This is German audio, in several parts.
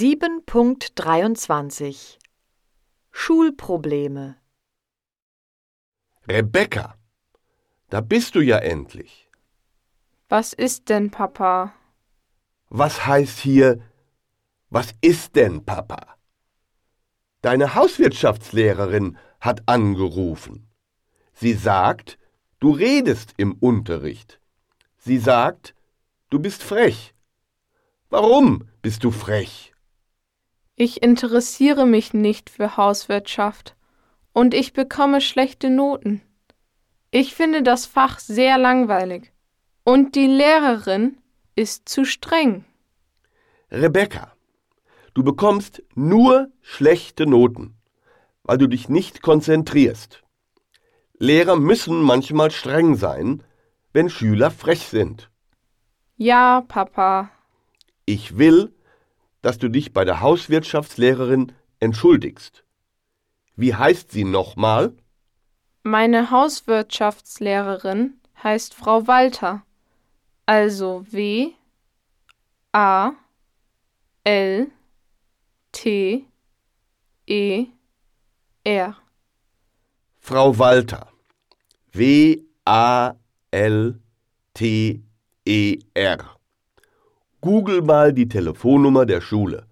7.23 Schulprobleme Rebecca, da bist du ja endlich. Was ist denn, Papa? Was heißt hier, was ist denn, Papa? Deine Hauswirtschaftslehrerin hat angerufen. Sie sagt, du redest im Unterricht. Sie sagt, du bist frech. Warum bist du frech? Ich interessiere mich nicht für Hauswirtschaft und ich bekomme schlechte Noten. Ich finde das Fach sehr langweilig und die Lehrerin ist zu streng. Rebecca, du bekommst nur schlechte Noten, weil du dich nicht konzentrierst. Lehrer müssen manchmal streng sein, wenn Schüler frech sind. Ja, Papa. Ich will, dass du dich bei der Hauswirtschaftslehrerin entschuldigst. Wie heißt sie nochmal? Meine Hauswirtschaftslehrerin heißt Frau Walter. Also W A L T E R. Frau Walter. W A L T E R. Google mal die Telefonnummer der Schule.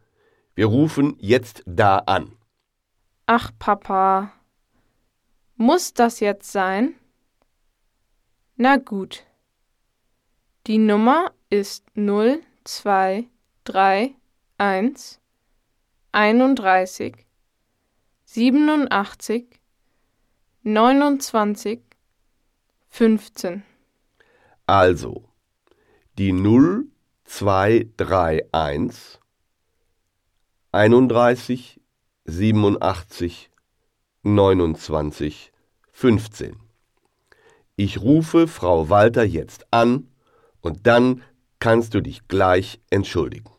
Wir rufen jetzt da an. Ach, Papa. Muss das jetzt sein? Na gut. Die Nummer ist 0231 31 87 29 15. Also, die 0231 31 87 29 15. Ich rufe Frau Walter jetzt an und dann kannst du dich gleich entschuldigen.